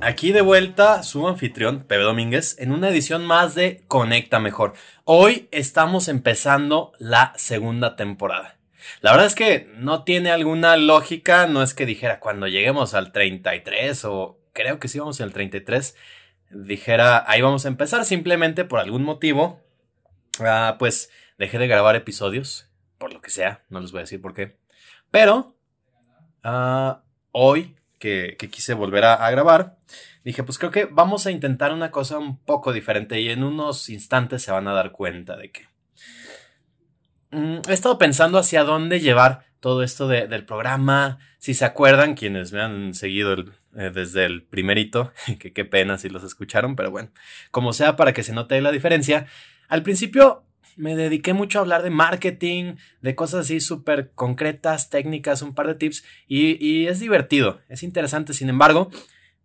Aquí de vuelta su anfitrión, Pepe Domínguez, en una edición más de Conecta Mejor. Hoy estamos empezando la segunda temporada. La verdad es que no tiene alguna lógica, no es que dijera cuando lleguemos al 33 o creo que sí vamos al 33, dijera ahí vamos a empezar, simplemente por algún motivo, ah, pues dejé de grabar episodios, por lo que sea, no les voy a decir por qué, pero ah, hoy que, quise volver a, grabar, dije, pues creo que vamos a intentar una cosa un poco diferente y en unos instantes se van a dar cuenta de que... Mm, he estado pensando hacia dónde llevar todo esto del programa. Si se acuerdan, quienes me han seguido eh, desde el primerito, que qué pena si los escucharon, pero bueno, como sea para que se note la diferencia. Al principio me dediqué mucho a hablar de marketing, de cosas así súper concretas, técnicas, un par de tips y, es divertido, es interesante. Sin embargo,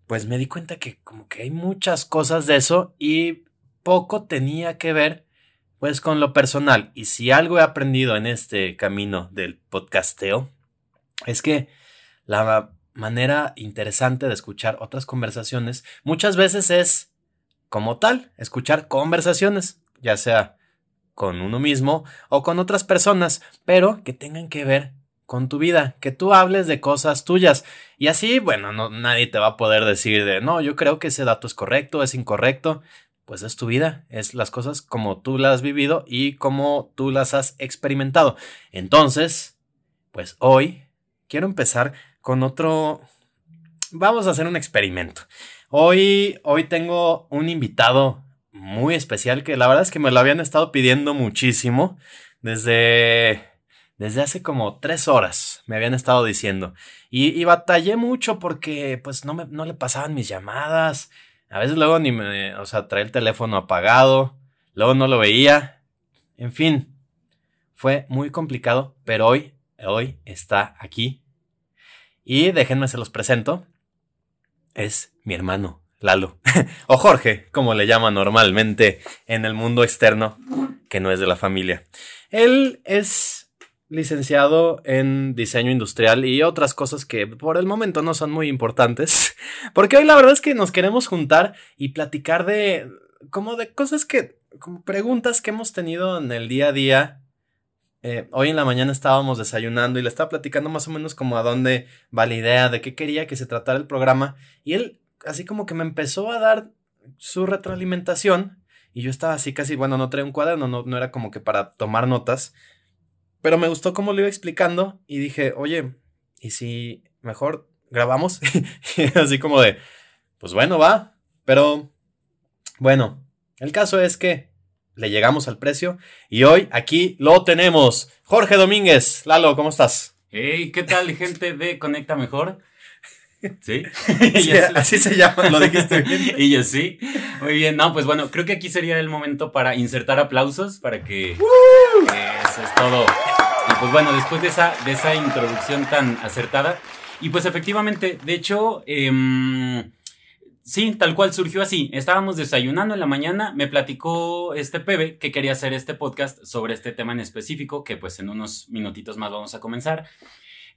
pues me di cuenta que como que hay muchas cosas de eso y poco tenía que ver pues con lo personal. Y si algo he aprendido en este camino del podcasteo es que la manera interesante de escuchar otras conversaciones muchas veces es como tal, escuchar conversaciones, ya sea con uno mismo o con otras personas, pero que tengan que ver con tu vida, que tú hables de cosas tuyas. Y así, bueno, no, nadie te va a poder decir de, no, yo creo que ese dato es correcto, es incorrecto. Pues es tu vida, es las cosas como tú las has vivido y como tú las has experimentado. Entonces, pues hoy quiero empezar con otro... Vamos a hacer un experimento. Hoy, hoy tengo un invitado muy especial que la verdad es que me lo habían estado pidiendo muchísimo desde, desde hace como tres horas me habían estado diciendo. Y, batallé mucho porque pues no, me, no le pasaban mis llamadas, a veces luego ni me, o sea, traía el teléfono apagado, luego no lo veía, en fin, fue muy complicado, pero hoy, hoy está aquí. Y déjenme se los presento, es mi hermano Lalo, o Jorge, como le llama normalmente en el mundo externo, que no es de la familia. Él es licenciado en diseño industrial y otras cosas que por el momento no son muy importantes, porque hoy la verdad es que nos queremos juntar y platicar de como de cosas que, como preguntas que hemos tenido en el día a día. Eh, hoy en la mañana estábamos desayunando y le estaba platicando más o menos como a dónde va la idea, de qué quería que se tratara el programa y él así como que me empezó a dar su retroalimentación y yo estaba así casi, bueno, no traía un cuaderno, no, no era como que para tomar notas, pero me gustó cómo lo iba explicando y dije, oye, ¿y si mejor grabamos? así como de, pues bueno, va, pero bueno, el caso es que le llegamos al precio y hoy aquí lo tenemos. Jorge Domínguez, Lalo, ¿cómo estás? Hey, ¿qué tal gente de Conecta Mejor? ¿Sí? así se llama, lo dijiste bien. y yo sí. Muy bien, no, pues bueno, creo que aquí sería el momento para insertar aplausos para que eso es todo. Y pues bueno, después de esa, de esa introducción tan acertada, y pues efectivamente, de hecho, em, sí, tal cual surgió así. Estábamos desayunando en la mañana, me platicó este Pebe que quería hacer este podcast sobre este tema en específico, que pues en unos minutitos más vamos a comenzar.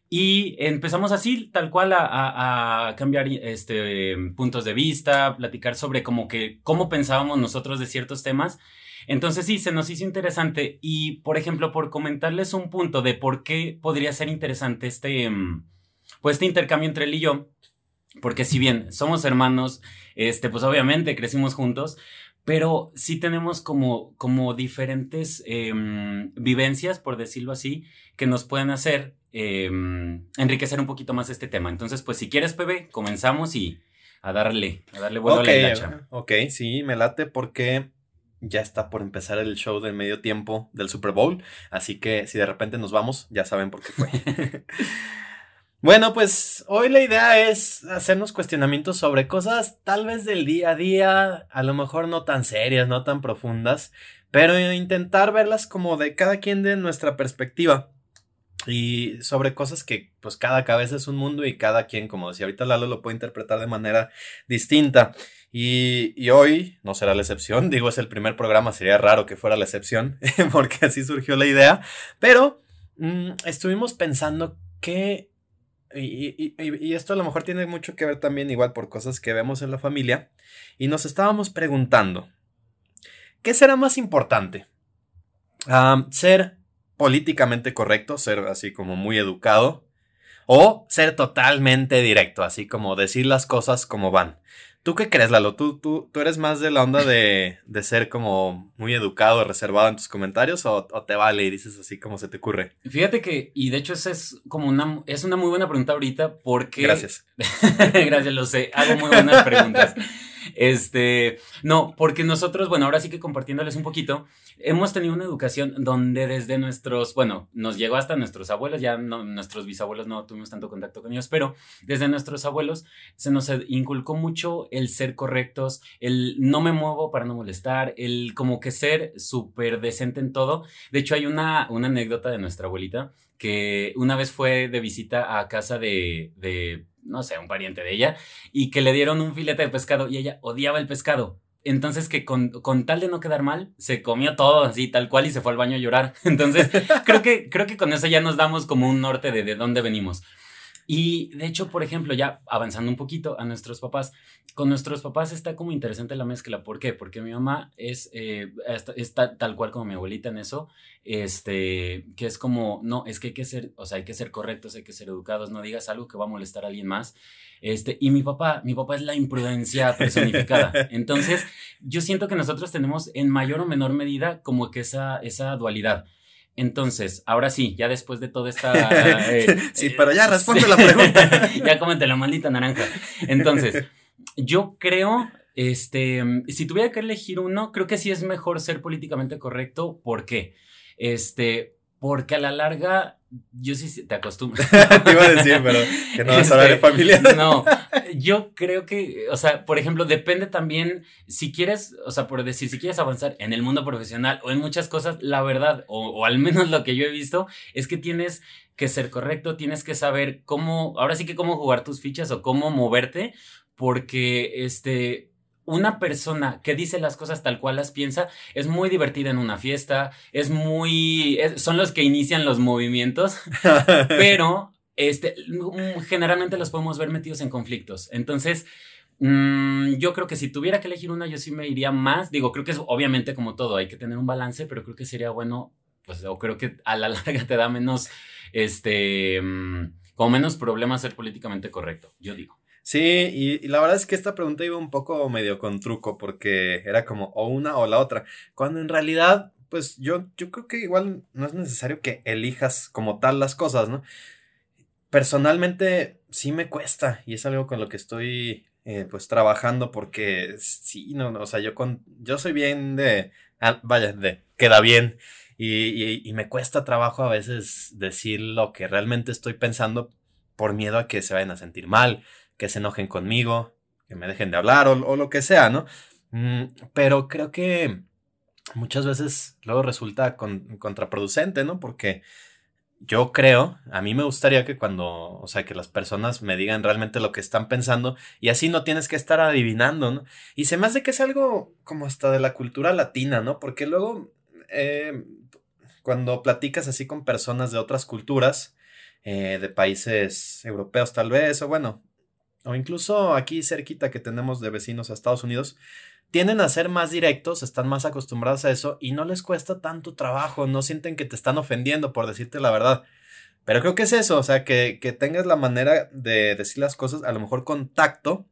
Y empezamos así, tal cual, a, cambiar este, puntos de vista, platicar sobre como que cómo pensábamos nosotros de ciertos temas. Entonces sí, se nos hizo interesante. Y, por ejemplo, por comentarles un punto de por qué podría ser interesante este, mm, pues este intercambio entre él y yo. Porque si bien somos hermanos, este, pues obviamente crecimos juntos, pero sí tenemos como, como diferentes em, vivencias, por decirlo así, que nos pueden hacer em, enriquecer un poquito más este tema. Entonces, pues si quieres, Pepe, comenzamos y a darle, a darle vuelo a la Ok, sí, me late porque ya está por empezar el show del medio tiempo del Super Bowl, así que si de repente nos vamos, ya saben por qué fue. Bueno, pues hoy la idea es hacernos cuestionamientos sobre cosas tal vez del día a día, a lo mejor no tan serias, no tan profundas, pero intentar verlas como de cada quien de nuestra perspectiva y sobre cosas que pues cada cabeza es un mundo y cada quien, como decía ahorita Lalo, lo puede interpretar de manera distinta. Y, hoy no será la excepción, digo, es el primer programa, sería raro que fuera la excepción, porque así surgió la idea, pero mm, estuvimos pensando que, y, y, esto a lo mejor tiene mucho que ver también igual por cosas que vemos en la familia, y nos estábamos preguntando, ¿qué será más importante? Ah, ¿Ser políticamente correcto, ser así como muy educado, o ser totalmente directo, así como decir las cosas como van. ¿Tú qué crees, Lalo? ¿Tú, tú, tú eres más de la onda de, de ser como muy educado, reservado en tus comentarios o, o, te vale y dices así como se te ocurre? Fíjate que, y de hecho esa es como una, es una muy buena pregunta ahorita porque... Gracias. Gracias, lo sé, hago muy buenas preguntas. Este, no, porque nosotros, bueno, ahora sí que compartiéndoles un poquito, hemos tenido una educación donde desde nuestros, bueno, nos llegó hasta nuestros abuelos, ya no, nuestros bisabuelos no tuvimos tanto contacto con ellos, pero desde nuestros abuelos se nos inculcó mucho el ser correctos, el no me muevo para no molestar, el como que ser súper decente en todo. De hecho, hay una, una anécdota de nuestra abuelita que una vez fue de visita a casa de, de no sé, un pariente de ella, y que le dieron un filete de pescado y ella odiaba el pescado. Entonces que con, con, tal de no quedar mal, se comió todo así, tal cual, y se fue al baño a llorar. Entonces, creo que, creo que con eso ya nos damos como un norte de, de dónde venimos. Y de hecho, por ejemplo, ya avanzando un poquito a nuestros papás, con nuestros papás está como interesante la mezcla. ¿Por qué? Porque mi mamá es, eh, está, tal cual como mi abuelita en eso, este, que es como, no, es que hay que ser, o sea, hay que ser correctos, hay que ser educados, no digas algo que va a molestar a alguien más. Este, y mi papá, mi papá es la imprudencia personificada. Entonces, yo siento que nosotros tenemos en mayor o menor medida como que esa, esa dualidad. Entonces, ahora sí, ya después de toda esta... Eh, sí, pero ya responde la pregunta. ya cómete la maldita naranja. Entonces, yo creo, este, si tuviera que elegir uno, creo que sí es mejor ser políticamente correcto. ¿Por qué? Este, porque a la larga, yo sí te acostumbro. te iba a decir, pero que no vas a hablar de este, familia. no, yo creo que, o sea, por ejemplo, depende también, si quieres, o sea, por decir, si quieres avanzar en el mundo profesional o en muchas cosas, la verdad, o, o al menos lo que yo he visto, es que tienes que ser correcto, tienes que saber cómo, ahora sí que cómo jugar tus fichas o cómo moverte, porque, este, una persona que dice las cosas tal cual las piensa es muy divertida en una fiesta, es muy... son los que inician los movimientos, pero este, generalmente los podemos ver metidos en conflictos. Entonces, mm, yo creo que si tuviera que elegir una, yo sí me iría más. Digo, creo que es obviamente como todo, hay que tener un balance, pero creo que sería bueno, pues, o creo que a la larga te da menos, este, mm, como menos problemas ser políticamente correcto, yo digo. Sí, y, la verdad es que esta pregunta iba un poco medio con truco porque era como o una o la otra, cuando en realidad, pues yo, yo creo que igual no es necesario que elijas como tal las cosas, ¿no? Personalmente sí me cuesta y es algo con lo que estoy eh, pues trabajando porque sí, no, o sea, yo con, yo soy bien de, ah, vaya, de, queda bien. Y, y, me cuesta trabajo a veces decir lo que realmente estoy pensando por miedo a que se vayan a sentir mal, que se enojen conmigo, que me dejen de hablar o, lo que sea, ¿no? Mm, pero creo que muchas veces luego resulta contraproducente, ¿no? Porque yo creo, a mí me gustaría que cuando, o sea, que las personas me digan realmente lo que están pensando y así no tienes que estar adivinando, ¿no? Y se me hace que es algo como hasta de la cultura latina, ¿no? Porque luego, eh, cuando platicas así con personas de otras culturas, eh, de países europeos tal vez, o bueno, o incluso aquí cerquita que tenemos de vecinos a Estados Unidos, tienden a ser más directos, están más acostumbrados a eso y no les cuesta tanto trabajo, no sienten que te están ofendiendo por decirte la verdad. Pero creo que es eso, o sea, que, que tengas la manera de decir las cosas, a lo mejor con tacto,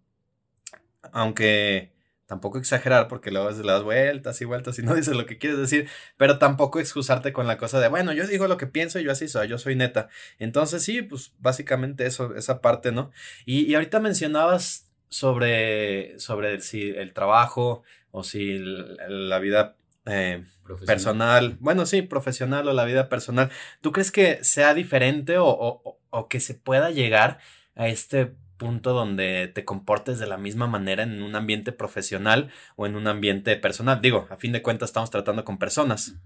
aunque Tampoco exagerar porque luego le das vueltas y vueltas y no dices lo que quieres decir, pero tampoco excusarte con la cosa de, bueno, yo digo lo que pienso y yo así soy, yo soy neta. Entonces sí, pues básicamente eso, esa parte, ¿no? Y, y ahorita mencionabas sobre, sobre si el trabajo o si la vida eh, personal, bueno, sí, profesional o la vida personal. ¿Tú crees que sea diferente o, o, o que se pueda llegar a este punto donde te comportes de la misma manera en un ambiente profesional o en un ambiente personal. Digo, a fin de cuentas estamos tratando con personas.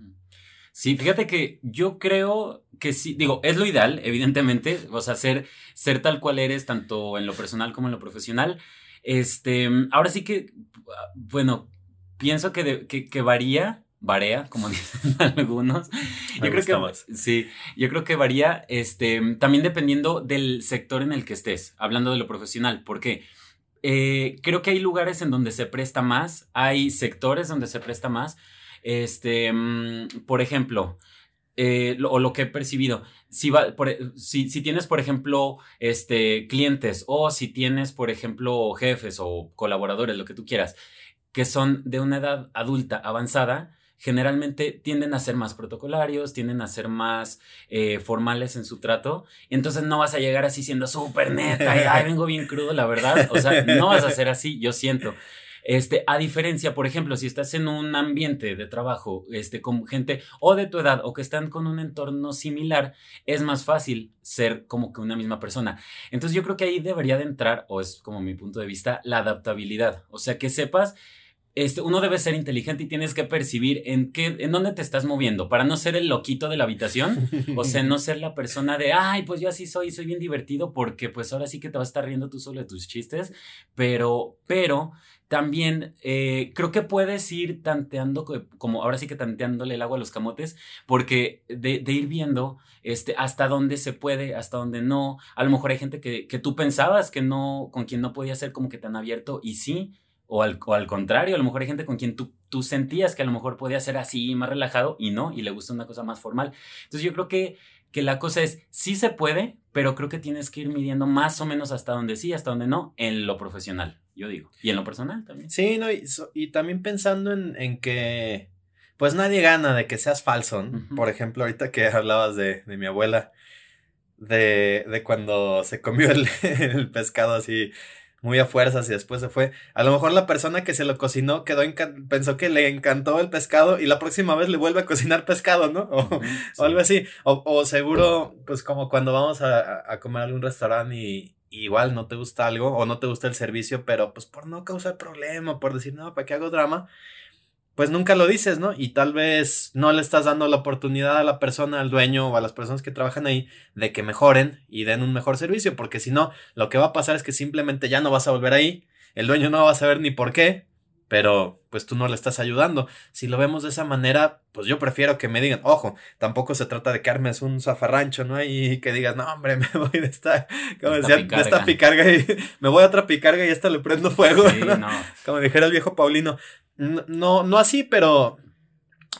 Sí, fíjate que yo creo que sí, digo, es lo ideal, evidentemente, o sea, ser, ser tal cual eres, tanto en lo personal como en lo profesional. Este, ahora sí que, bueno, pienso que, que, varía, varía, como dicen algunos. yo creo que sí, yo creo que varía, este, también dependiendo del sector en el que estés, hablando de lo profesional, porque eh, creo que hay lugares en donde se presta más, hay sectores donde se presta más. Este, mm, por ejemplo, eh, o lo que he percibido, si, va, si, si, tienes, por ejemplo, este, clientes o si tienes, por ejemplo, jefes o colaboradores, lo que tú quieras, que son de una edad adulta avanzada, generalmente tienden a ser más protocolarios, tienden a ser más eh, formales en su trato. entonces no vas a llegar así siendo súper neta y vengo bien crudo, la verdad. O sea, no vas a ser así, yo siento. Este, a diferencia, por ejemplo, si estás en un ambiente de trabajo, este, con gente o de tu edad o que están con un entorno similar, es más fácil ser como que una misma persona. Entonces yo creo que ahí debería de entrar, o es como mi punto de vista, la adaptabilidad. O sea, que sepas este, uno debe ser inteligente y tienes que percibir en qué, en dónde te estás moviendo para no ser el loquito de la habitación, o sea, no ser la persona de, ay, pues yo así soy, soy bien divertido porque pues ahora sí que te vas a estar riendo tú solo de tus chistes, pero, pero también eh, creo que puedes ir tanteando, como ahora sí que tanteándole el agua a los camotes, porque de, ir viendo este, hasta dónde se puede, hasta dónde no. A lo mejor hay gente que, que tú pensabas que no, con quien no podía ser como que tan abierto y sí, o al, al, contrario, a lo mejor hay gente con quien tú, tú sentías que a lo mejor podía ser así, más relajado, y no, y le gusta una cosa más formal. Entonces yo creo que, que la cosa es, sí se puede, pero creo que tienes que ir midiendo más o menos hasta donde sí, hasta donde no, en lo profesional, yo digo. Y en lo personal también. Sí, no, y, también pensando en, en, que, pues nadie gana de que seas falso. Por ejemplo, ahorita que hablabas de, de mi abuela, de, de, cuando se comió el, el pescado así muy a fuerzas y después se fue. A lo mejor la persona que se lo cocinó quedó pensó que le encantó el pescado y la próxima vez le vuelve a cocinar pescado, ¿no? O, algo así. O, seguro, pues como cuando vamos a, a comer a algún restaurante y, igual no te gusta algo o no te gusta el servicio, pero pues por no causar problema, por decir, no, ¿para qué hago drama? Pues nunca lo dices, ¿no? Y tal vez no le estás dando la oportunidad a la persona, al dueño o a las personas que trabajan ahí de que mejoren y den un mejor servicio, porque si no, lo que va a pasar es que simplemente ya no vas a volver ahí, el dueño no va a saber ni por qué, pero pues tú no le estás ayudando. Si lo vemos de esa manera, pues yo prefiero que me digan, ojo, tampoco se trata de que armes un zafarrancho, ¿no? Y que digas, no, hombre, me voy de esta, como decía, de esta picarga y me voy a otra picarga y esta le prendo fuego, Como dijera el viejo Paulino. No, no así, pero.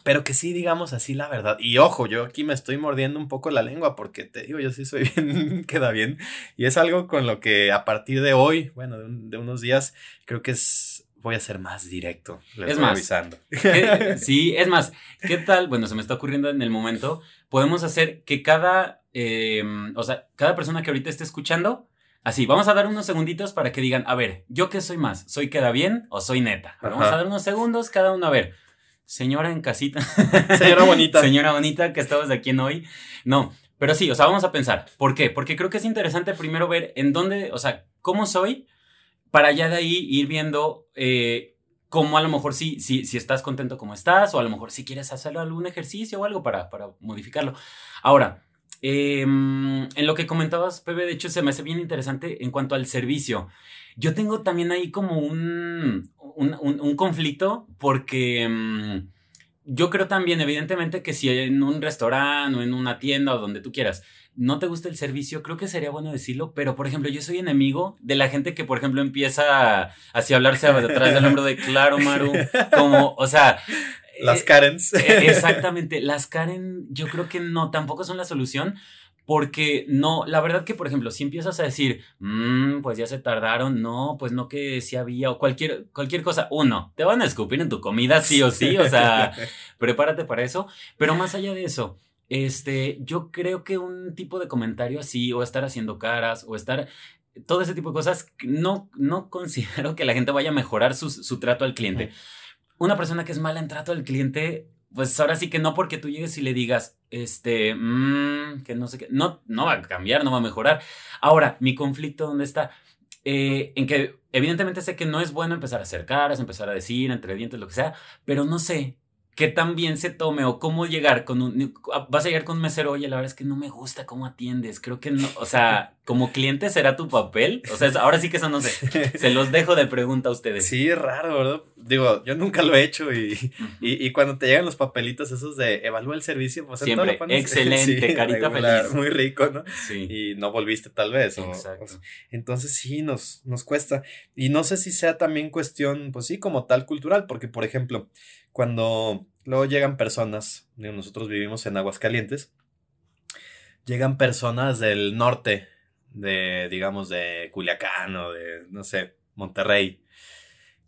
Pero que sí, digamos así la verdad. Y ojo, yo aquí me estoy mordiendo un poco la lengua porque te digo, yo sí soy bien, queda bien. Y es algo con lo que a partir de hoy, bueno, de, unos días, creo que es voy a ser más directo. Les es más, avisando. sí, es más, ¿qué tal? Bueno, se me está ocurriendo en el momento. Podemos hacer que cada, em, o sea, cada persona que ahorita esté escuchando Así, vamos a dar unos segunditos para que digan, a ver, ¿yo qué soy más? ¿Soy queda bien o soy neta? Vamos a dar unos segundos cada uno a ver. Señora en casita. Señora bonita. Señora bonita que estabas aquí en hoy. No, pero sí, o sea, vamos a pensar. ¿Por qué? Porque creo que es interesante primero ver en dónde, o sea, cómo soy, para ya de ahí ir viendo eh, cómo a lo mejor sí, sí, si estás contento como estás, o a lo mejor si quieres hacer algún ejercicio o algo para, para modificarlo. Ahora, Em, en lo que comentabas, Pepe, de hecho se me hace bien interesante en cuanto al servicio. Yo tengo también ahí como un, un, conflicto porque em, yo creo también, evidentemente, que si en un restaurante o en una tienda o donde tú quieras, no te gusta el servicio, creo que sería bueno decirlo, pero por ejemplo, yo soy enemigo de la gente que, por ejemplo, empieza así a hablarse detrás del hombro de claro, Maru, como, o sea, las eh, Karens. Eh, exactamente, las Karen yo creo que no, tampoco son la solución. Porque no, la verdad que, por ejemplo, si empiezas a decir, mmm, pues ya se tardaron, no, pues no que sí había, o cualquier, cualquier cosa, uno, te van a escupir en tu comida sí o sí, o sea, prepárate para eso. Pero más allá de eso, este, yo creo que un tipo de comentario así, o estar haciendo caras, o estar, todo ese tipo de cosas, no, no considero que la gente vaya a mejorar su, su trato al cliente una persona que es mala en trato al cliente, pues ahora sí que no porque tú llegues y le digas, este, mmm, que no sé qué, no, no va a cambiar, no va a mejorar. Ahora, mi conflicto, ¿dónde está? Eh, en que evidentemente sé que no es bueno empezar a hacer caras, empezar a decir entre dientes, lo que sea, pero no sé, que también se tome o cómo llegar con un... Vas a llegar con un mesero, oye, la verdad es que no me gusta cómo atiendes, creo que no, o sea, como cliente será tu papel, o sea, ahora sí que eso no sé, se los dejo de pregunta a ustedes. Sí, es raro, ¿verdad? Digo, yo nunca lo he hecho y, y, cuando te llegan los papelitos esos de evalúa el servicio, pues siempre, excelente, carita feliz. Muy rico, ¿no? Sí. Y no volviste tal vez. Exacto. entonces sí, nos, nos cuesta. Y no sé si sea también cuestión, pues sí, como tal cultural, porque por ejemplo, cuando luego llegan personas, nosotros vivimos en Aguascalientes, llegan personas del norte, de, digamos, de Culiacán o de, no sé, Monterrey.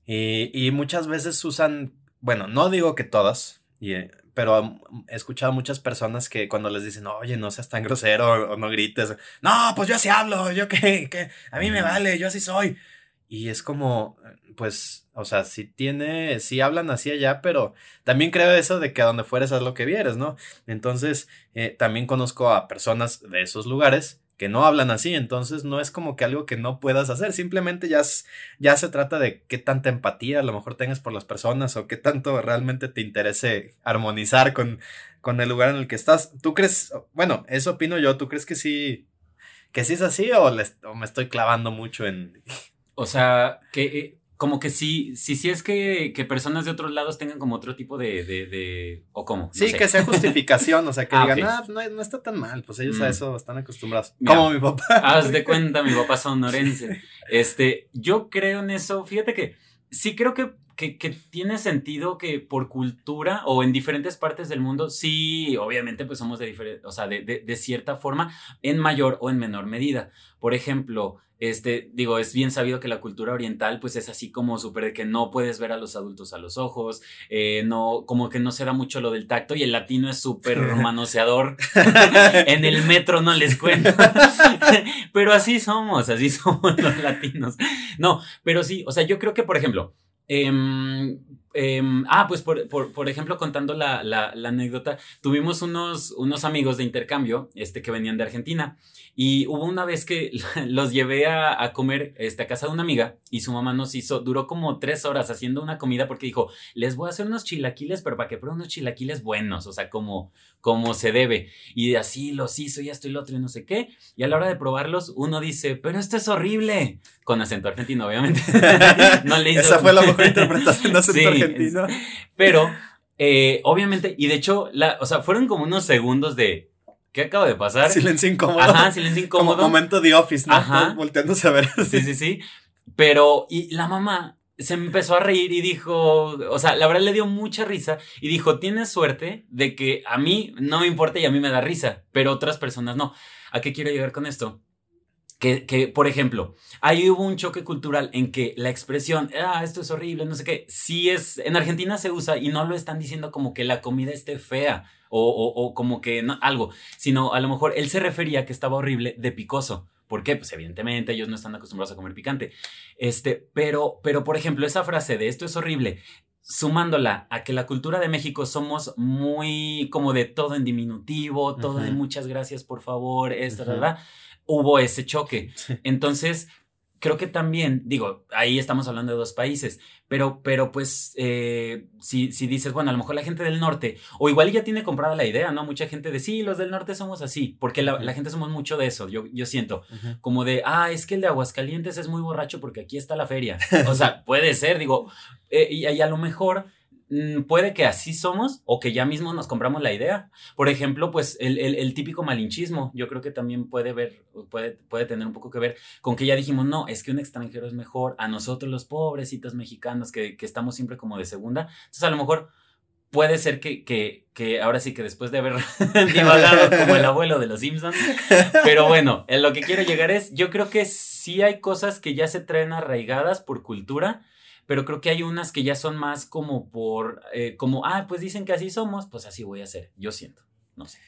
Y, muchas veces usan, bueno, no digo que todas, eh, pero he escuchado muchas personas que cuando les dicen, oye, no seas tan grosero o, no grites, no, pues yo así hablo, yo que, que a mí me vale, yo así soy. Y es como, pues, o sea, si tiene, si hablan así allá, pero también creo eso de que a donde fueres haz lo que vieres, ¿no? Entonces, eh, también conozco a personas de esos lugares que no hablan así, entonces no es como que algo que no puedas hacer, simplemente ya, ya se trata de qué tanta empatía a lo mejor tengas por las personas o qué tanto realmente te interese armonizar con, con el lugar en el que estás. ¿Tú crees, bueno, eso opino yo, ¿tú crees que sí, que sí es así o, o me estoy clavando mucho en... O sea, que eh, como que sí, sí, sí es que, que, personas de otros lados tengan como otro tipo de, de, de o cómo. sí, que sea justificación, o sea, que ah, digan, ah, no, no, está tan mal, pues ellos a mm. eso están acostumbrados. como mi papá. Haz de cuenta, mi papá sonorense. Este, yo creo en eso, fíjate que sí creo que, que, que, tiene sentido que por cultura o en diferentes partes del mundo, sí, obviamente pues somos de diferente, o sea, de, de, de cierta forma, en mayor o en menor medida. Por ejemplo, este, digo, es bien sabido que la cultura oriental, pues es así como súper de que no puedes ver a los adultos a los ojos, eh, no, como que no se da mucho lo del tacto y el latino es súper manoseador. en el metro no les cuento. pero así somos, así somos los latinos. No, pero sí, o sea, yo creo que, por ejemplo, em, em, ah, pues por, por, ejemplo, contando la, la, anécdota, tuvimos unos, unos amigos de intercambio este, que venían de Argentina y hubo una vez que los llevé a, comer este, a casa de una amiga y su mamá nos hizo, duró como tres horas haciendo una comida porque dijo, les voy a hacer unos chilaquiles, pero para que prueben unos chilaquiles buenos, o sea, como, como se debe. Y así los hizo y esto y lo otro y no sé qué. Y a la hora de probarlos, uno dice, pero esto es horrible. Con acento argentino, obviamente. no le hizo... Esa fue la mejor interpretación de acento argentino. pero, eh, obviamente, y de hecho, la, o sea, fueron como unos segundos de ¿Qué acaba de pasar? Silencio incómodo. Ajá, silencio incómodo. Como momento de office, ¿no? Ajá. volteándose a ver. Sí, sí, sí. Pero, y la mamá se empezó a reír y dijo, o sea, la verdad le dio mucha risa y dijo, tienes suerte de que a mí no me importa y a mí me da risa, pero otras personas no. ¿A qué quiero llegar con esto? Que, que, por ejemplo, ahí hubo un choque cultural en que la expresión, ah, esto es horrible, no sé qué, sí es, en Argentina se usa y no lo están diciendo como que la comida esté fea o, o, como que no, algo, sino a lo mejor él se refería que estaba horrible de picoso. ¿Por qué? Pues evidentemente ellos no están acostumbrados a comer picante. Este, pero, pero por ejemplo, esa frase de esto es horrible, sumándola a que la cultura de México somos muy como de todo en diminutivo, todo de muchas gracias, por favor, esto, ¿verdad? Hubo ese choque. Entonces, creo que también, digo, ahí estamos hablando de dos países, pero, pero pues, eh, si, si dices, bueno, a lo mejor la gente del norte, o igual ya tiene comprada la idea, ¿no? Mucha gente de, sí, los del norte somos así, porque la, la gente somos mucho de eso, yo, yo siento, como de, ah, es que el de Aguascalientes es muy borracho porque aquí está la feria. o sea, puede ser, digo, eh, y, y a lo mejor puede que así somos o que ya mismo nos compramos la idea. Por ejemplo, pues el, típico malinchismo, yo creo que también puede ver, puede, puede tener un poco que ver con que ya dijimos, no, es que un extranjero es mejor a nosotros los pobrecitos mexicanos que, estamos siempre como de segunda. Entonces a lo mejor puede ser que, que, que ahora sí que después de haber divagado como el abuelo de los Simpsons, pero bueno, en lo que quiero llegar es, yo creo que sí hay cosas que ya se traen arraigadas por cultura pero creo que hay unas que ya son más como por, eh, como, ah, pues dicen que así somos, pues así voy a ser, yo siento, no sé.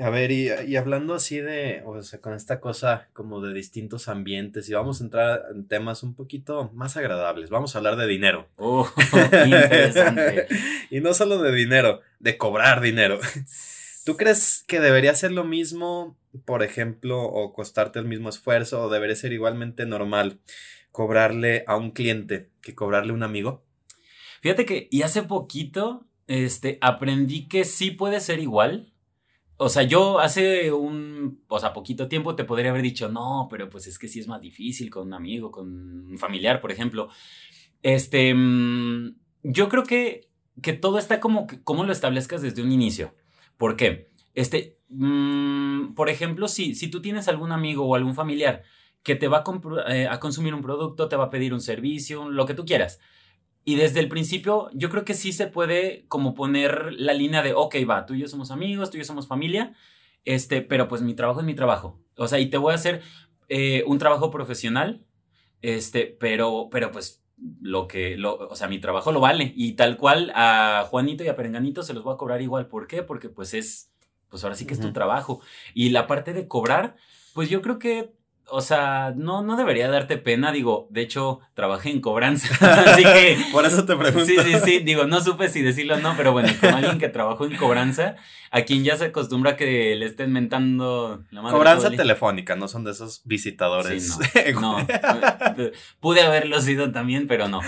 A ver, y, hablando así de, o sea, con esta cosa como de distintos ambientes, y vamos a entrar en temas un poquito más agradables. Vamos a hablar de dinero. Oh, interesante. y no solo de dinero, de cobrar dinero. ¿Tú crees que debería ser lo mismo, por ejemplo, o costarte el mismo esfuerzo, o debería ser igualmente normal cobrarle a un cliente que cobrarle a un amigo? Fíjate que, y hace poquito, este, aprendí que sí puede ser igual o sea, yo hace un, o sea, poquito tiempo te podría haber dicho, no, pero pues es que sí es más difícil con un amigo, con un familiar, por ejemplo. Este, mm, yo creo que, que todo está como, como lo establezcas desde un inicio. ¿Por qué? Este, mm, por ejemplo, si, si tú tienes algún amigo o algún familiar que te va a, eh, a consumir un producto, te va a pedir un servicio, lo que tú quieras y desde el principio, yo creo que sí se puede como poner la línea de, ok, va, tú y yo somos amigos, tú y yo somos familia, este, pero pues mi trabajo es mi trabajo. O sea, y te voy a hacer eh, un trabajo profesional, este, pero, pero pues lo que, lo, o sea, mi trabajo lo vale. Y tal cual a Juanito y a Perenganito se los voy a cobrar igual. ¿Por qué? Porque pues es, pues ahora sí que es tu trabajo. Y la parte de cobrar, pues yo creo que o sea, no, no debería darte pena, digo, de hecho, trabajé en cobranza, así que... Por eso te pregunto. Sí, sí, sí, digo, no supe si decirlo o no, pero bueno, como alguien que trabajó en cobranza, a quien ya se acostumbra que le estén mentando la madre Cobranza telefónica, no son de esos visitadores. Sí, no, no, pude haberlo sido también, pero no.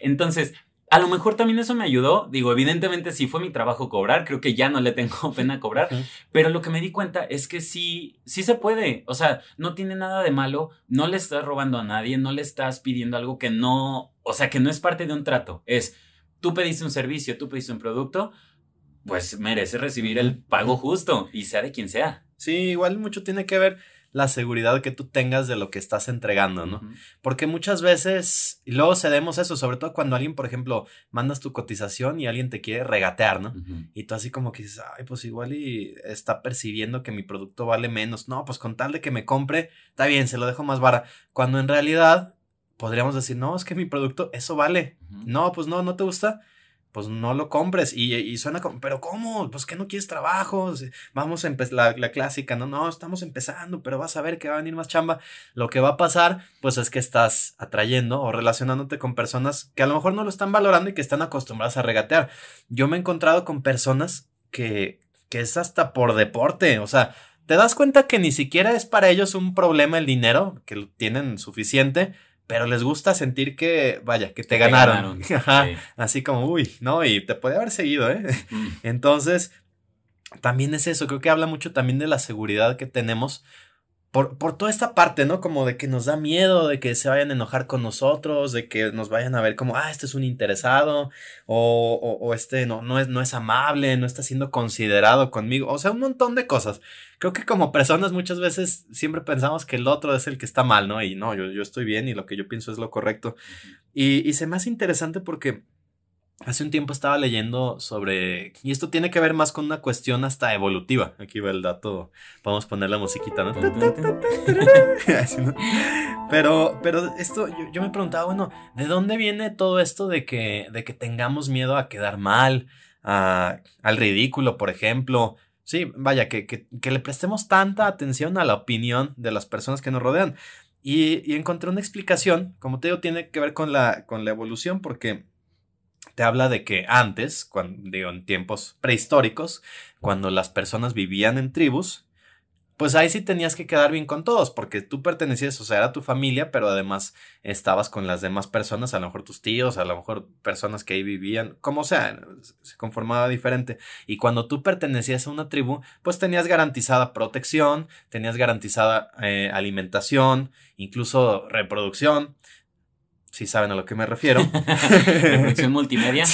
Entonces, a lo mejor también eso me ayudó. Digo, evidentemente sí fue mi trabajo cobrar, creo que ya no le tengo pena cobrar, pero lo que me di cuenta es que sí, sí se puede. O sea, no tiene nada de malo, no le estás robando a nadie, no le estás pidiendo algo que no, o sea, que no es parte de un trato. Es, tú pediste un servicio, tú pediste un producto, pues mereces recibir el pago justo y sea de quien sea. Sí, igual mucho tiene que ver la seguridad que tú tengas de lo que estás entregando, ¿no? Porque muchas veces, y luego cedemos eso, sobre todo cuando alguien, por ejemplo, mandas tu cotización y alguien te quiere regatear, ¿no? Y tú así como que dices, ay, pues igual y está percibiendo que mi producto vale menos. No, pues con tal de que me compre, está bien, se lo dejo más vara. Cuando en realidad podríamos decir, no, es que mi producto, eso vale. No, pues no, no te gusta pues no lo compres. Y, suena como, pero ¿cómo? Pues que no quieres trabajo. Vamos a empezar la, clásica, no, no, estamos empezando, pero vas a ver que va a venir más chamba. Lo que va a pasar, pues es que estás atrayendo o relacionándote con personas que a lo mejor no lo están valorando y que están acostumbradas a regatear. Yo me he encontrado con personas que, que es hasta por deporte, o sea, te das cuenta que ni siquiera es para ellos un problema el dinero, que tienen suficiente, pero les gusta sentir que, vaya, que te, ganaron. Así como, uy, no, y te puede haber seguido, ¿eh? Mm. Entonces, también es eso, creo que habla mucho también de la seguridad que tenemos por, por, toda esta parte, ¿no? Como de que nos da miedo, de que se vayan a enojar con nosotros, de que nos vayan a ver como, ah, este es un interesado, o, o, o, este no, no, es, no es amable, no está siendo considerado conmigo, o sea, un montón de cosas. Creo que como personas muchas veces siempre pensamos que el otro es el que está mal, ¿no? Y no, yo, yo estoy bien y lo que yo pienso es lo correcto. y, y se me hace interesante porque Hace un tiempo estaba leyendo sobre, y esto tiene que ver más con una cuestión hasta evolutiva. Aquí va el dato, vamos a poner la musiquita, ¿no? Pero, pero esto, yo, me preguntaba, bueno, ¿de dónde viene todo esto de que, de que tengamos miedo a quedar mal, a, al ridículo, por ejemplo? Sí, vaya, que, que, que, le prestemos tanta atención a la opinión de las personas que nos rodean. Y, y encontré una explicación, como te digo, tiene que ver con la, con la evolución, porque te habla de que antes, cuando, digo, en tiempos prehistóricos, cuando las personas vivían en tribus, pues ahí sí tenías que quedar bien con todos, porque tú pertenecías, o sea, era tu familia, pero además estabas con las demás personas, a lo mejor tus tíos, a lo mejor personas que ahí vivían, como sea, se conformaba diferente. Y cuando tú pertenecías a una tribu, pues tenías garantizada protección, tenías garantizada eh, alimentación, incluso reproducción si saben a lo que me refiero. Reproducción multimedia.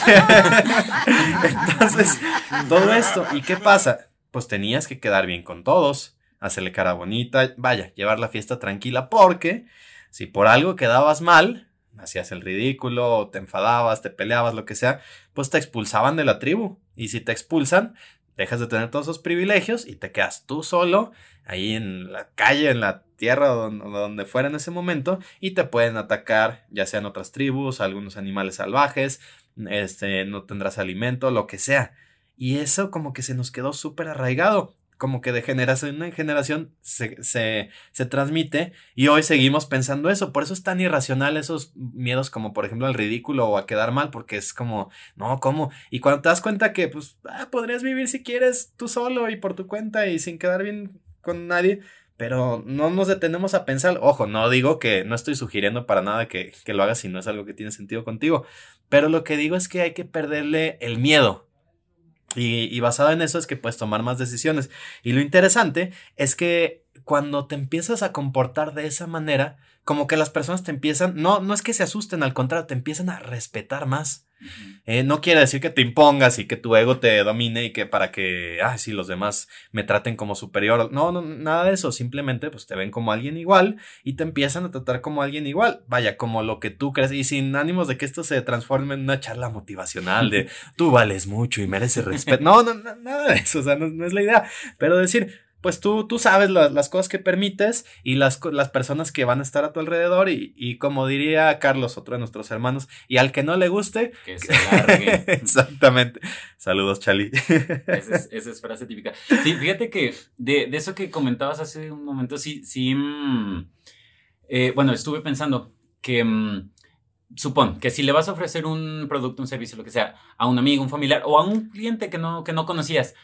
Entonces, todo esto. ¿Y qué pasa? Pues tenías que quedar bien con todos, hacerle cara bonita, vaya, llevar la fiesta tranquila, porque si por algo quedabas mal, hacías el ridículo, te enfadabas, te peleabas, lo que sea, pues te expulsaban de la tribu. Y si te expulsan, dejas de tener todos esos privilegios y te quedas tú solo ahí en la calle, en la tierra donde, donde fuera en ese momento y te pueden atacar ya sean otras tribus, algunos animales salvajes, este, no tendrás alimento, lo que sea. Y eso como que se nos quedó súper arraigado. Como que de generación en generación se, se, se, transmite y hoy seguimos pensando eso. Por eso es tan irracional esos miedos como por ejemplo al ridículo o a quedar mal, porque es como, no, ¿cómo? Y cuando te das cuenta que pues ah, podrías vivir si quieres tú solo y por tu cuenta y sin quedar bien con nadie, pero no nos detenemos a pensar, ojo, no digo que no estoy sugiriendo para nada que, que lo hagas si no es algo que tiene sentido contigo, pero lo que digo es que hay que perderle el miedo y, basado en eso es que puedes tomar más decisiones. Y lo interesante es que cuando te empiezas a comportar de esa manera, como que las personas te empiezan, no, no es que se asusten, al contrario, te empiezan a respetar más. Eh, no quiere decir que te impongas y que tu ego te domine y que para que, ay, sí, los demás me traten como superior. No, no, nada de eso. Simplemente, pues te ven como alguien igual y te empiezan a tratar como alguien igual. Vaya, como lo que tú crees y sin ánimos de que esto se transforme en una charla motivacional de tú vales mucho y mereces respeto. No, no, nada de eso. O sea, no es la idea. Pero decir, pues tú, tú sabes las cosas que permites y las, las, personas que van a estar a tu alrededor y, y, como diría Carlos, otro de nuestros hermanos, y al que no le guste... Que se largue. Exactamente. Saludos, Chali. esa, es, frase típica. Sí, fíjate que de, de, eso que comentabas hace un momento, sí, sí, mm, eh, bueno, estuve pensando que... Mm, supón que si le vas a ofrecer un producto, un servicio, lo que sea, a un amigo, un familiar o a un cliente que no, que no conocías,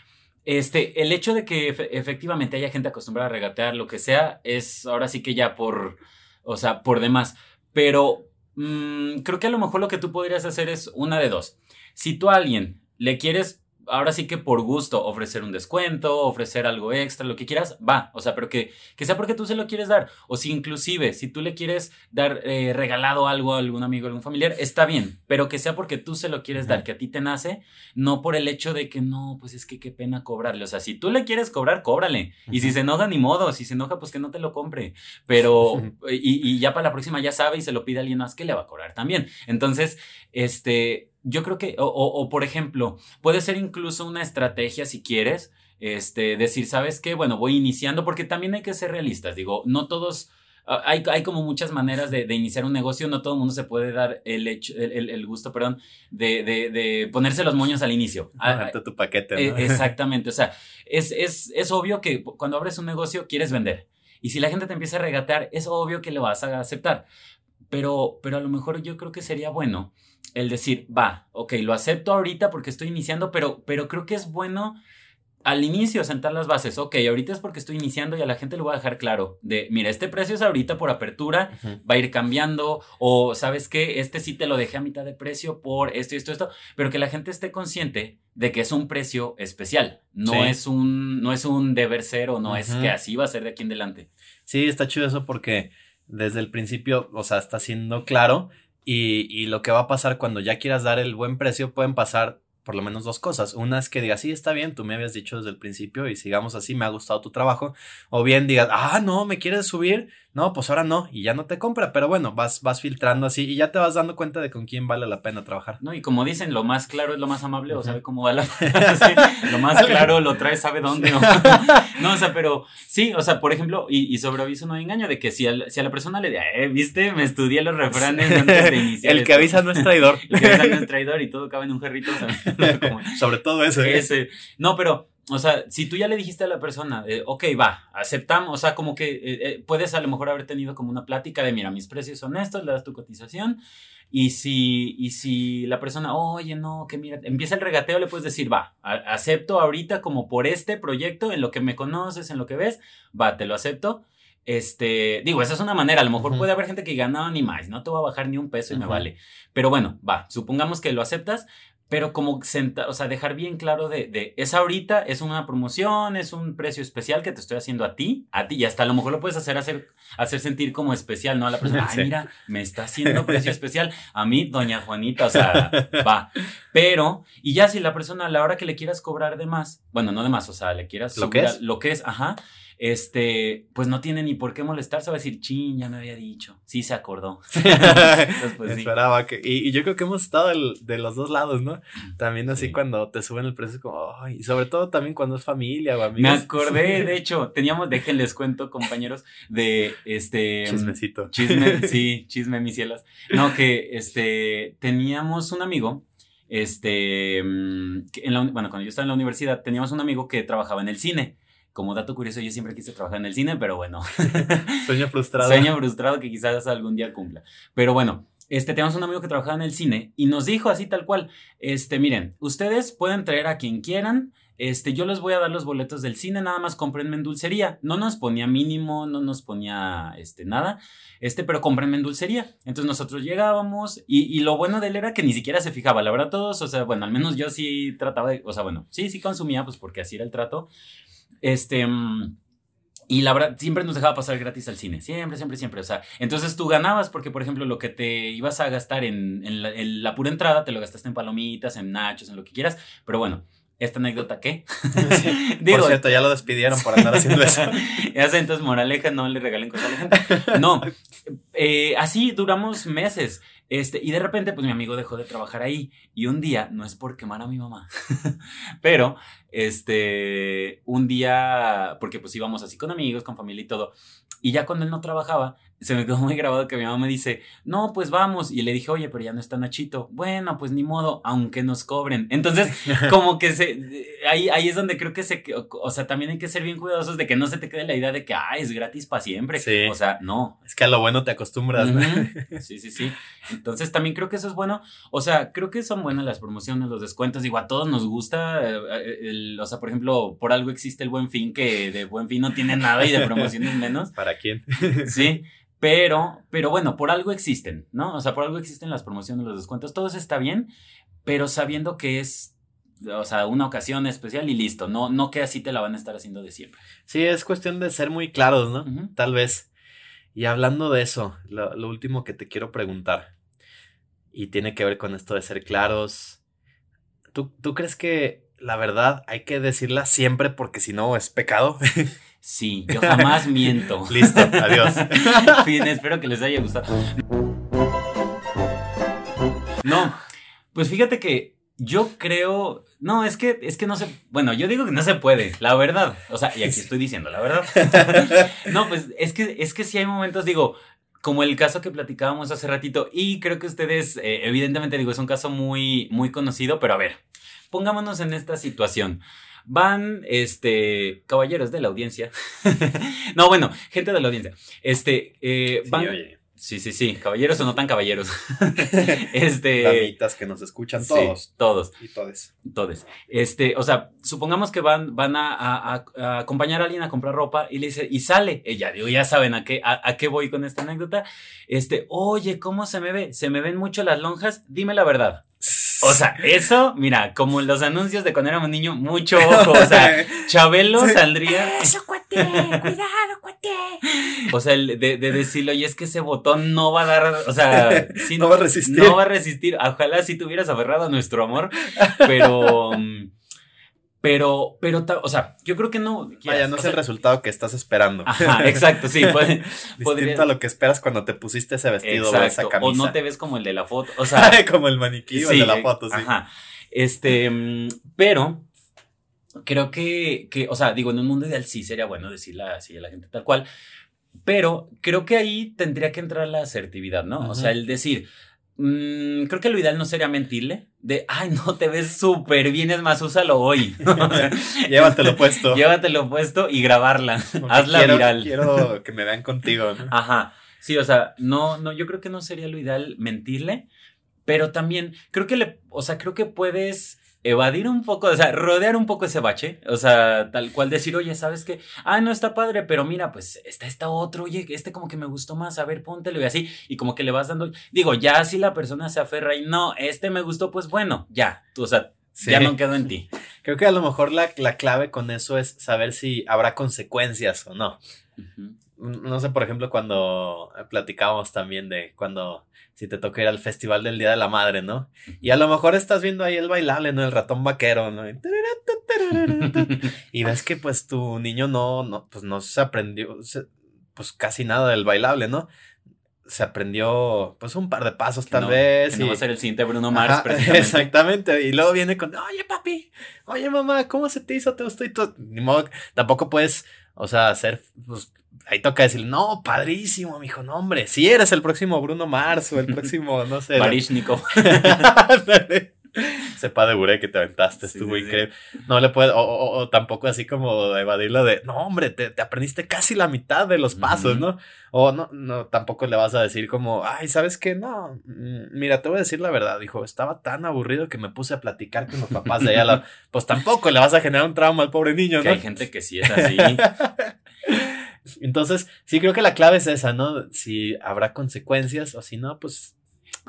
este, el hecho de que efectivamente haya gente acostumbrada a regatear, lo que sea, es ahora sí que ya por, o sea, por demás. Pero mm, creo que a lo mejor lo que tú podrías hacer es una de dos. Si tú a alguien le quieres ahora sí que por gusto ofrecer un descuento, ofrecer algo extra, lo que quieras, va. O sea, pero que, que sea porque tú se lo quieres dar. O si inclusive, si tú le quieres dar eh, regalado algo a algún amigo, algún familiar, está bien. Pero que sea porque tú se lo quieres dar, que a ti te nace, no por el hecho de que no, pues es que qué pena cobrarle. O sea, si tú le quieres cobrar, cóbrale. Y si se enoja, ni modo. Si se enoja, pues que no te lo compre. Pero, y, y ya para la próxima ya sabe y se lo pide a alguien más que le va a cobrar también. Entonces, este, yo creo que, o, o, por ejemplo, puede ser incluso una estrategia si quieres, este, decir, ¿sabes qué? Bueno, voy iniciando, porque también hay que ser realistas, digo, no todos, ah, hay, hay como muchas maneras de, de, iniciar un negocio, no todo el mundo se puede dar el, hecho, el, el, gusto, perdón, de, de, de, ponerse los moños al inicio. Ah, tu paquete. ¿no? E, exactamente, o sea, es, es, es obvio que cuando abres un negocio quieres vender. Y si la gente te empieza a regatear, es obvio que le vas a aceptar. Pero, pero a lo mejor yo creo que sería bueno el decir, va, ok, lo acepto ahorita porque estoy iniciando, pero, pero creo que es bueno al inicio sentar las bases. Ok, ahorita es porque estoy iniciando y a la gente le voy a dejar claro de, mira, este precio es ahorita por apertura, va a ir cambiando, o sabes qué, este sí te lo dejé a mitad de precio por esto y esto, esto, pero que la gente esté consciente de que es un precio especial, no es un, no es un deber ser o no es que así va a ser de aquí en adelante. Sí, está chido eso porque desde el principio, o sea, está siendo claro y, y, lo que va a pasar cuando ya quieras dar el buen precio, pueden pasar por lo menos dos cosas. Una es que digas, sí, está bien, tú me habías dicho desde el principio y sigamos así, me ha gustado tu trabajo. O bien digas, ah, no, me quieres subir, no, pues ahora no, y ya no te compra, pero bueno, vas, vas filtrando así y ya te vas dando cuenta de con quién vale la pena trabajar. No, y como dicen, lo más claro es lo más amable, o sabe cómo va la Lo más claro lo trae, sabe dónde. ¿no? o sea, pero sí, o sea, por ejemplo, y, y sobre aviso no hay engaño, de que si a, si a la persona le eh, viste, me estudié los refranes antes de iniciar. El que avisa no es traidor. El que avisa no es traidor y todo cabe en un jarrito. sobre todo eso. ¿eh? Ese. No, pero o sea, si tú ya le dijiste a la persona, eh, ok, va, aceptamos, o sea, como que eh, eh, puedes a lo mejor haber tenido como una plática de, mira, mis precios son estos, le das tu cotización, y si, y si la persona, oye, no, que mira, empieza el regateo, le puedes decir, va, acepto ahorita como por este proyecto, en lo que me conoces, en lo que ves, va, te lo acepto. Este, digo, esa es una manera, a lo mejor puede haber gente que gana ni más, no te va a bajar ni un peso y me vale. Pero bueno, va, supongamos que lo aceptas, pero como senta, o sea, dejar bien claro de, de, es ahorita, es una promoción, es un precio especial que te estoy haciendo a ti, a ti, y hasta a lo mejor lo puedes hacer, hacer, hacer sentir como especial, ¿no? A la persona, ay, mira, me está haciendo precio especial, a mí, doña Juanita, o sea, va. Pero, y ya si la persona a la hora que le quieras cobrar de más, bueno, no de más, o sea, le quieras lo que es, lo que es, ajá, este, pues no tiene ni por qué molestarse, va a decir, ching, ya me había dicho, sí se acordó. pues, Esperaba que, y, yo creo que hemos estado de los dos lados, ¿no? También así cuando te suben el precio, como, ay, y sobre todo también cuando es familia o amigos. Me acordé, de hecho, teníamos, déjenles cuento, compañeros, de este. Chismecito. Chisme, sí, chisme, mis cielas. No, que este, teníamos un amigo este, mm, en la, bueno, cuando yo estaba en la universidad, teníamos un amigo que trabajaba en el cine como dato curioso, yo siempre quise trabajar en el cine, pero bueno. Sueño frustrado. Sueño frustrado que quizás algún día cumpla. Pero bueno, este, tenemos un amigo que trabajaba en el cine y nos dijo así tal cual, este, miren, ustedes pueden traer a quien quieran, este, yo les voy a dar los boletos del cine, nada más comprenme en dulcería. No nos ponía mínimo, no nos ponía, este, nada, este, pero comprenme en dulcería. Entonces nosotros llegábamos y, y, lo bueno de él era que ni siquiera se fijaba, la verdad todos, o sea, bueno, al menos yo sí trataba de, o sea, bueno, sí, sí consumía, pues porque así era el trato. Este... Mm, y la verdad, siempre nos dejaba pasar gratis al cine. Siempre, siempre, siempre. O sea, entonces tú ganabas porque, por ejemplo, lo que te ibas a gastar en, en, la, en, la, pura entrada, te lo gastaste en palomitas, en nachos, en lo que quieras. Pero bueno, esta anécdota, ¿qué? Sí. Digo, por cierto, ya lo despidieron por andar haciendo eso. ya sé, entonces, moraleja, no le regalen cosas a la gente. No, eh, así duramos meses. Este, y de repente, pues mi amigo dejó de trabajar ahí. Y un día, no es por quemar a mi mamá, pero este, un día, porque pues íbamos así con amigos, con familia y todo. Y ya cuando él no trabajaba, se me quedó muy grabado que mi mamá me dice, no, pues vamos. Y le dije, oye, pero ya no está Nachito. Bueno, pues ni modo, aunque nos cobren. Entonces, como que se, ahí, ahí es donde creo que se, o sea, también hay que ser bien cuidadosos de que no se te quede la idea de que, ah, es gratis para siempre. Sí. O sea, no. Es que a lo bueno te acostumbras, ¿no? Sí, sí, sí. Entonces, también creo que eso es bueno. O sea, creo que son buenas las promociones, los descuentos. Digo, a todos nos gusta. El, o sea, por ejemplo, por algo existe el buen fin, que de buen fin no tiene nada y de promociones menos. ¿Para quién? Sí. Pero, pero bueno, por algo existen, ¿no? O sea, por algo existen las promociones, los descuentos, todo eso está bien, pero sabiendo que es, o sea, una ocasión especial y listo, no, no que así te la van a estar haciendo de siempre. Sí, es cuestión de ser muy claros, ¿no? Uh -huh. Tal vez. Y hablando de eso, lo, lo último que te quiero preguntar, y tiene que ver con esto de ser claros, ¿tú, tú crees que la verdad hay que decirla siempre porque si no es pecado? Sí, yo jamás miento. Listo, adiós. fin, espero que les haya gustado. No, pues fíjate que yo creo, no, es que es que no se, bueno, yo digo que no se puede, la verdad. O sea, y aquí estoy diciendo la verdad. No, pues es que es que sí hay momentos digo, como el caso que platicábamos hace ratito y creo que ustedes eh, evidentemente digo, es un caso muy muy conocido, pero a ver, pongámonos en esta situación van, este, caballeros de la audiencia. no, bueno, gente de la audiencia. Este, eh, van. Sí, Sí, sí, sí, caballeros o no tan caballeros. este. Damitas que nos escuchan todos. Sí, todos. Y todes. Todes. Este, o sea, supongamos que van, van a, a, a, acompañar a alguien a comprar ropa y le dice, y sale. Ella, digo, ya saben a qué, a, a qué voy con esta anécdota. Este, oye, ¿cómo se me ve? ¿Se me ven mucho las lonjas? Dime la verdad. O sea, eso, mira, como los anuncios de cuando éramos niños, mucho ojo. O sea, Chabelo sí. saldría. Eso, cuate, cuidado, cuate. O sea, el de, de, decirlo, y es que ese botón no va a dar, o sea, sí, no, no, va a resistir. No va a resistir. Ojalá si tuvieras aferrado a nuestro amor, pero. Pero, pero, o sea, yo creo que no. Vaya, no es el resultado que estás esperando. Ajá, exacto, sí. Puede, Distinto podría... a lo que esperas cuando te pusiste ese vestido exacto, o esa camisa. O no te ves como el de la foto. O sea, como el maniquí sí, o el de la foto, sí. Ajá. Este, pero creo que, que, o sea, digo, en un mundo ideal sí sería bueno decirle así a la gente tal cual. Pero creo que ahí tendría que entrar la asertividad, ¿no? O sea, el decir, mmm, creo que lo ideal no sería mentirle. De, ay, no, te ves súper bien, es más, úsalo hoy. Llévatelo puesto. Llévatelo puesto y grabarla. Porque Hazla quiero, viral. Quiero que me vean contigo, ¿no? Ajá. Sí, o sea, no, no, yo creo que no sería lo ideal mentirle, pero también creo que le, o sea, creo que puedes evadir un poco, o sea, rodear un poco ese bache, o sea, tal cual decir, oye, ¿sabes qué? Ah, no está padre, pero mira, pues está este otro, oye, este como que me gustó más, a ver, póntelo y así, y como que le vas dando, digo, ya si la persona se aferra y no, este me gustó, pues bueno, ya, tú, o sea, sí. ya no quedó en ti. Creo que a lo mejor la, la clave con eso es saber si habrá consecuencias o no. Uh -huh. No sé, por ejemplo, cuando platicábamos también de cuando si te toca ir al festival del Día de la Madre, ¿no? Y a lo mejor estás viendo ahí el bailable, ¿no? El ratón vaquero, ¿no? Y ves que pues tu niño no, no, pues no se aprendió, pues casi nada del bailable, ¿no? Se aprendió pues un par de pasos tal no, vez. Que y... no va a ser el siguiente Bruno Mars, Ajá, Exactamente. Y luego viene con, oye papi, oye mamá, ¿cómo se te hizo? ¿Te gustó? Y todo. Ni modo, tampoco puedes, o sea, hacer, pues, ahí toca decir, no, padrísimo, mijo, no, hombre, si sí eres el próximo Bruno Mars o el próximo, no sé. Barishnikov. Sepa de buré que te aventaste, Sí, estuvo sí, increíble. No le puedes, o, o- o tampoco así como evadirlo de, no, hombre, te, te aprendiste casi la mitad de los pasos. ¿no? O no, no, tampoco le vas a decir como, ay, ¿sabes qué? No, mm, mira, te voy a decir la verdad, dijo, estaba tan aburrido que me puse a platicar con los papás de allá. al lado". Pues tampoco le vas a generar un trauma al pobre niño, Que ¿no? hay gente que sí es así. Entonces, sí creo que la clave es esa, ¿no? Si habrá consecuencias o si no, pues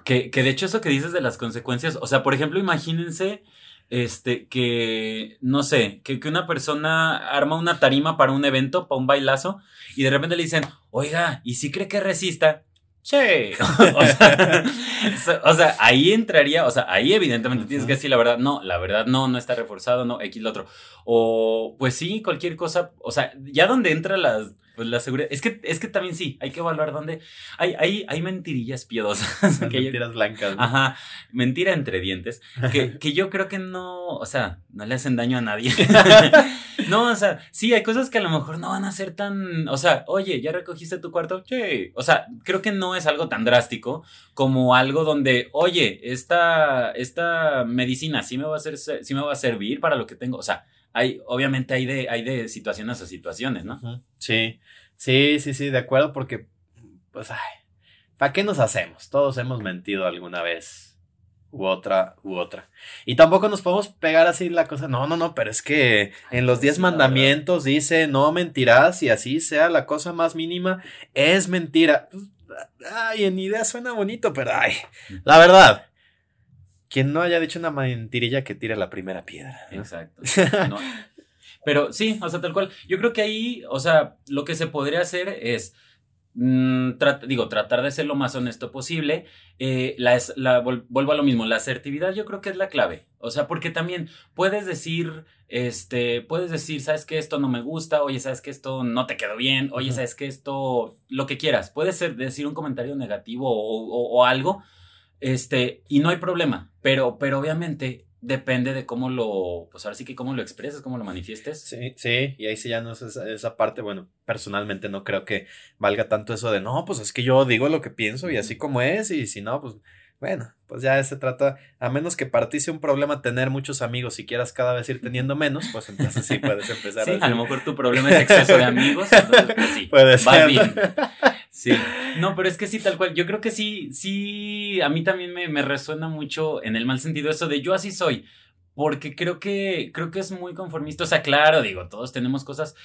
Que, que de hecho eso que dices de las consecuencias, o sea, por ejemplo, imagínense este que, no sé, que, que una persona arma una tarima para un evento, para un bailazo, y de repente le dicen, oiga, ¿y si cree que resista? Sí. o, sea, so- o sea, ahí entraría, o sea, ahí evidentemente tienes que decir la verdad, no, la verdad no, no está reforzado, no, X lo otro. O pues sí, cualquier cosa, o sea, ya donde entra las, pues, la seguridad, es que, es que también sí, hay que evaluar dónde, hay, hay, hay mentirillas piadosas. yo- mentiras blancas. ¿no? Ajá, mentira entre dientes, que, que yo creo que no, o sea, no le hacen daño a nadie. no, o sea, sí, hay cosas que a lo mejor no van a ser tan, o sea, oye, ¿ya recogiste tu cuarto? Sí. O sea, creo que no es algo tan drástico como algo donde, oye, esta, esta medicina sí me va a hacer, sí me va a servir para lo que tengo. O sea, hay, obviamente hay de, hay de situaciones a situaciones, ¿no? Sí, sí, sí, sí, de acuerdo, porque, pues, ay, ¿para qué nos hacemos? Todos hemos mentido alguna vez, u otra, u otra. Y tampoco nos podemos pegar así la cosa, no, no, no, pero es que en los diez mandamientos dice, no mentirás, y así sea la cosa más mínima, es mentira. Pues, Ay, en idea suena bonito, pero ay, la verdad, quien no haya dicho una mentirilla que tire la primera piedra. ¿no? Exacto. No. Pero sí, o sea, tal cual. Yo creo que ahí, o sea, lo que se podría hacer es, mm, trat- digo, tratar de ser lo más honesto posible. Eh, la, es- la- vol- vuelvo a lo mismo, la asertividad yo creo que es la clave. O sea, porque también puedes decir, este, puedes decir, sabes que esto no me gusta, oye, sabes que esto no te quedó bien, oye, sabes que esto, lo que quieras. Puedes ser, decir un comentario negativo o, o- o algo, este, y no hay problema. Pero, pero obviamente depende de cómo lo, pues ahora sí que cómo lo expreses, cómo lo manifiestes. Sí, sí, y ahí sí ya no es esa, esa parte, bueno, personalmente no creo que valga tanto eso de, no, pues es que yo digo lo que pienso y así como es, y si no, pues bueno, pues ya se trata, a menos que para ti sea un problema tener muchos amigos y quieras cada vez ir teniendo menos, pues entonces sí puedes empezar Sí, a a lo mejor tu problema es exceso de amigos, entonces pues sí, Puede vas ser. bien. Sí, no, pero es que sí, tal cual. Yo creo que sí, sí, a mí también me, me resuena mucho en el mal sentido eso de yo así soy, porque creo que, creo que es muy conformista. O sea, claro, digo, todos tenemos cosas,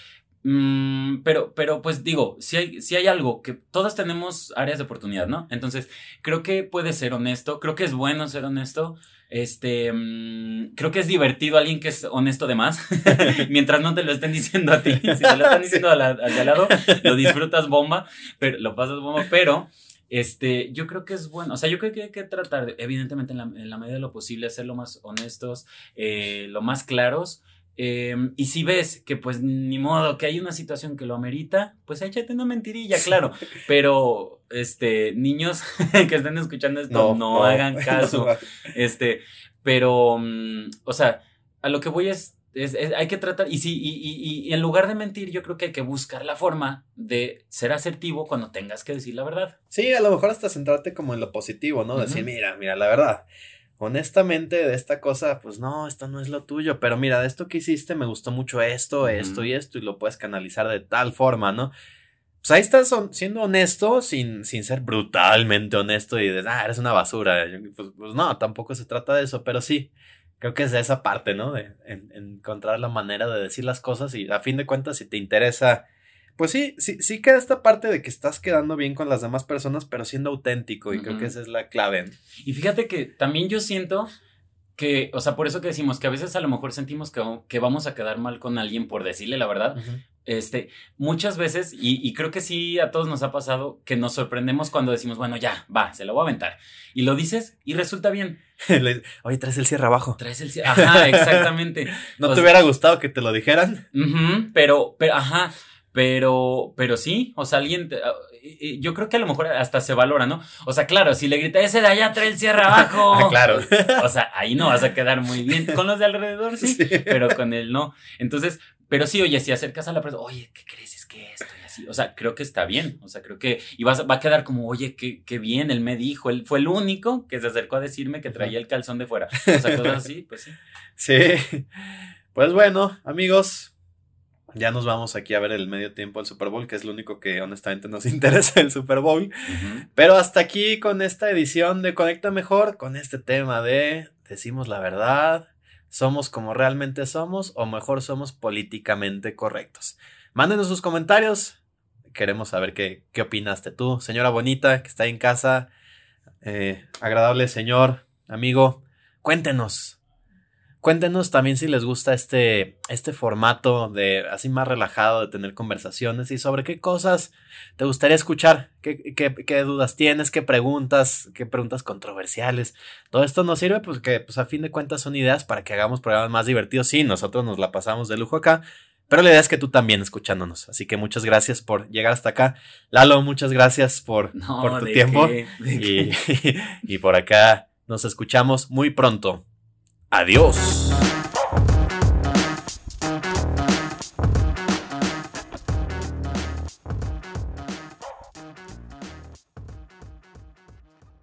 mm, pero, pero pues digo, si hay, si hay algo que todos tenemos áreas de oportunidad, ¿no? Entonces, creo que puede ser honesto, creo que es bueno ser honesto. Este, mm, creo que es divertido alguien que es honesto de más, mientras no te lo estén diciendo a ti. Si te lo están diciendo al, al de al lado, lo disfrutas bomba, pero lo pasas bomba, pero este, yo creo que es bueno, o sea, yo creo que hay que tratar, de, evidentemente, en la, en la medida de lo posible, ser lo más honestos, eh, lo más claros. Eh, y si ves que pues ni modo, que hay una situación que lo amerita, pues échate una mentirilla, claro. Pero, este, niños que estén escuchando esto, no, hagan caso. Este, pero, mm, o sea, a lo que voy es, es- es- hay que tratar, y sí, y, y- y en lugar de mentir, yo creo que hay que buscar la forma de ser asertivo cuando tengas que decir la verdad. Sí, a lo mejor hasta centrarte como en lo positivo, ¿no? Decir, mira, mira, la verdad, honestamente de esta cosa, pues no, esto no es lo tuyo, pero mira, de esto que hiciste me gustó mucho esto, esto y esto, y lo puedes canalizar de tal forma, ¿no? Pues ahí estás siendo honesto sin, sin ser brutalmente honesto y de, ah, eres una basura. Pues, pues no, tampoco se trata de eso, pero sí, creo que es de esa parte, ¿no? De en- encontrar la manera de decir las cosas y a fin de cuentas, si te interesa pues sí, sí, sí queda esta parte de que estás quedando bien con las demás personas, pero siendo auténtico, y creo que esa es la clave. Y fíjate que también yo siento que, o sea, por eso que decimos que a veces a lo mejor sentimos que, que vamos a quedar mal con alguien por decirle la verdad. Este, muchas veces, y, y creo que sí a todos nos ha pasado, que nos sorprendemos cuando decimos, bueno, ya, va, se lo voy a aventar. Y lo dices y resulta bien. Oye, traes el cierre abajo. Traes el... ci- Ajá, exactamente. ¿No O te sea- hubiera gustado que te lo dijeran? Pero, pero, ajá, pero, pero sí, o sea, alguien, te- ah, yo creo que a lo mejor hasta se valora, ¿no? O sea, claro, si le grita, ese de allá trae el cierre abajo. Ah, claro. O sea, ahí no vas a quedar muy bien. Con los de alrededor sí, Sí. pero con él no. Entonces, pero sí, oye, si acercas a la persona, oye, ¿qué crees? Es que esto y así. Sí, o sea, creo que está bien. O sea, creo que. Y va a quedar como, oye, qué, qué bien, él me dijo. Él fue el único que se acercó a decirme que traía el calzón de fuera. O sea, cosas así, pues sí. Sí. Pues bueno, amigos, ya nos vamos aquí a ver el medio tiempo del Super Bowl, que es lo único que honestamente nos interesa el Super Bowl. Pero hasta aquí con esta edición de Conecta Mejor, con este tema de decimos la verdad, somos como realmente somos o mejor somos políticamente correctos. Mándenos sus comentarios. Queremos saber qué, qué opinaste tú, señora bonita que está ahí en casa. Eh, agradable señor, amigo. Cuéntenos. Cuéntenos también si les gusta este, este formato de así más relajado de tener conversaciones y sobre qué cosas te gustaría escuchar, qué, qué, qué dudas tienes, qué preguntas, qué preguntas controversiales. Todo esto nos sirve porque pues a fin de cuentas son ideas para que hagamos programas más divertidos. Sí, nosotros nos la pasamos de lujo acá, pero la idea es que tú también escuchándonos. Así que muchas gracias por llegar hasta acá. Lalo, muchas gracias por, No, por tu ¿de tiempo. qué? ¿De Y, y por acá nos escuchamos muy pronto. Adiós.